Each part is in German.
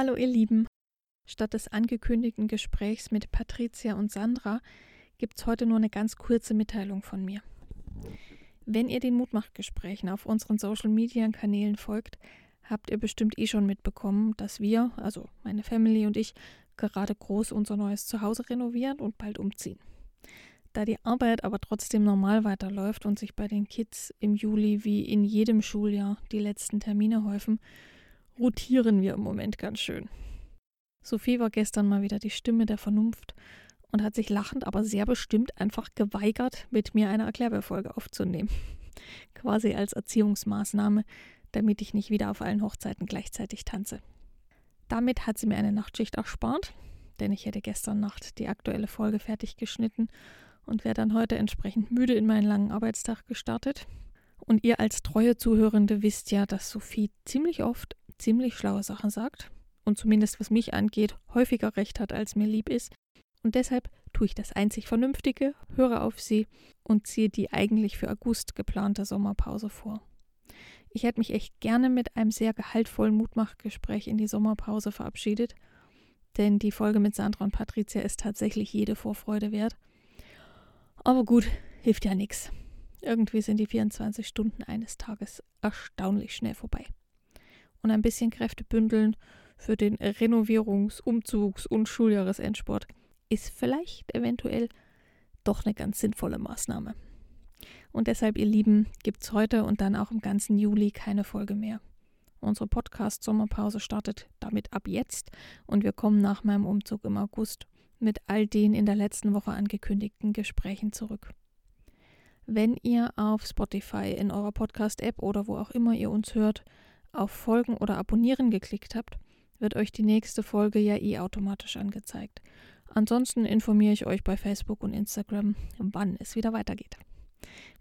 Hallo ihr Lieben. Statt des angekündigten Gesprächs mit Patricia und Sandra gibt es heute nur eine ganz kurze Mitteilung von mir. Wenn ihr den Mutmachgesprächen auf unseren Social Media Kanälen folgt, habt ihr bestimmt eh schon mitbekommen, dass wir, also meine Family und ich, gerade groß unser neues Zuhause renovieren und bald umziehen. Da die Arbeit aber trotzdem normal weiterläuft und sich bei den Kids im Juli wie in jedem Schuljahr die letzten Termine häufen, rotieren wir im Moment ganz schön. Sophie war gestern mal wieder die Stimme der Vernunft und hat sich lachend, aber sehr bestimmt einfach geweigert, mit mir eine Erklärbefolge aufzunehmen. Quasi als Erziehungsmaßnahme, damit ich nicht wieder auf allen Hochzeiten gleichzeitig tanze. Damit hat sie mir eine Nachtschicht erspart, denn ich hätte gestern Nacht die aktuelle Folge fertig geschnitten und wäre dann heute entsprechend müde in meinen langen Arbeitstag gestartet. Und ihr als treue Zuhörende wisst ja, dass Sophie ziemlich oft ziemlich schlaue Sachen sagt und zumindest was mich angeht, häufiger recht hat, als mir lieb ist. Und deshalb tue ich das einzig Vernünftige, höre auf sie und ziehe die eigentlich für August geplante Sommerpause vor. Ich hätte mich echt gerne mit einem sehr gehaltvollen Mutmachgespräch in die Sommerpause verabschiedet, denn die Folge mit Sandra und Patricia ist tatsächlich jede Vorfreude wert. Aber gut, hilft ja nichts. Irgendwie sind die 24 Stunden eines Tages erstaunlich schnell vorbei und ein bisschen Kräfte bündeln für den Renovierungs-, Umzugs- und Schuljahresendsport ist vielleicht eventuell doch eine ganz sinnvolle Maßnahme. Und deshalb, ihr Lieben, gibt es heute und dann auch im ganzen Juli keine Folge mehr. Unsere Podcast-Sommerpause startet damit ab jetzt und wir kommen nach meinem Umzug im August mit all den in der letzten Woche angekündigten Gesprächen zurück. Wenn ihr auf Spotify in eurer Podcast-App oder wo auch immer ihr uns hört, auf Folgen oder Abonnieren geklickt habt, wird euch die nächste Folge ja eh automatisch angezeigt. Ansonsten informiere ich euch bei Facebook und Instagram, wann es wieder weitergeht.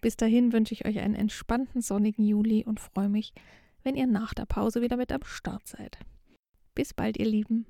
Bis dahin wünsche ich euch einen entspannten sonnigen Juli und freue mich, wenn ihr nach der Pause wieder mit am Start seid. Bis bald, ihr Lieben.